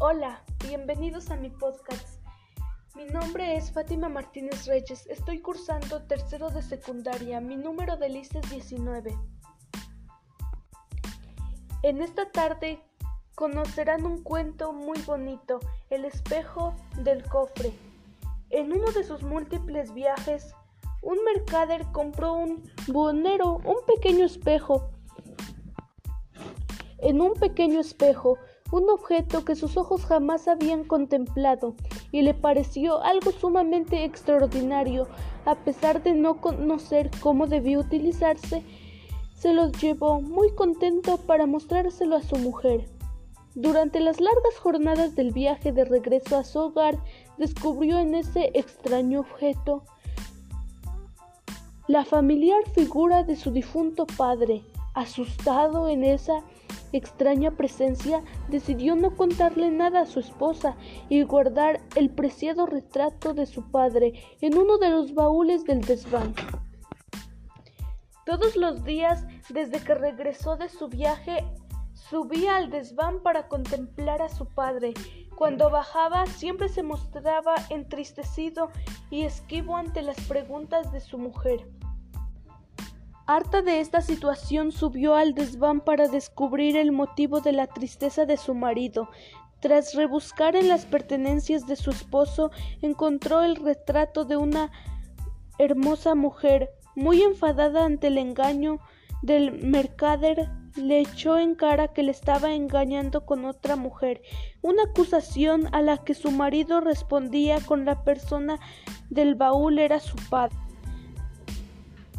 Hola, bienvenidos a mi podcast. Mi nombre es Fátima Martínez Reyes. Estoy cursando tercero de secundaria. Mi número de lista es 19. En esta tarde conocerán un cuento muy bonito, El espejo del cofre. En uno de sus múltiples viajes, un mercader compró un buhonero, un pequeño espejo. En un pequeño espejo, un objeto que sus ojos jamás habían contemplado, y le pareció algo sumamente extraordinario, a pesar de no conocer cómo debía utilizarse, se los llevó muy contento para mostrárselo a su mujer. Durante las largas jornadas del viaje de regreso a su hogar, descubrió en ese extraño objeto la familiar figura de su difunto padre. Asustado en esa extraña presencia, decidió no contarle nada a su esposa y guardar el preciado retrato de su padre en uno de los baúles del desván. Todos los días, desde que regresó de su viaje, subía al desván para contemplar a su padre. Cuando bajaba, siempre se mostraba entristecido y esquivo ante las preguntas de su mujer. Harta de esta situación, subió al desván para descubrir el motivo de la tristeza de su marido. Tras rebuscar en las pertenencias de su esposo, encontró el retrato de una hermosa mujer, muy enfadada ante el engaño del mercader, le echó en cara que le estaba engañando con otra mujer, una acusación a la que su marido respondía con la persona del baúl era su padre.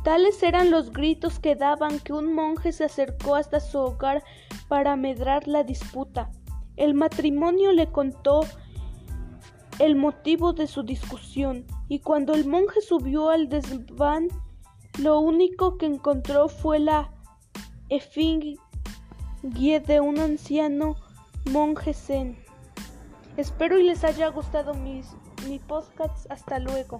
Tales eran los gritos que daban que un monje se acercó hasta su hogar para medrar la disputa. El matrimonio le contó el motivo de su discusión, y cuando el monje subió al desván, lo único que encontró fue la efigie de un anciano monje zen. Espero y les haya gustado mis, mi podcast. Hasta luego.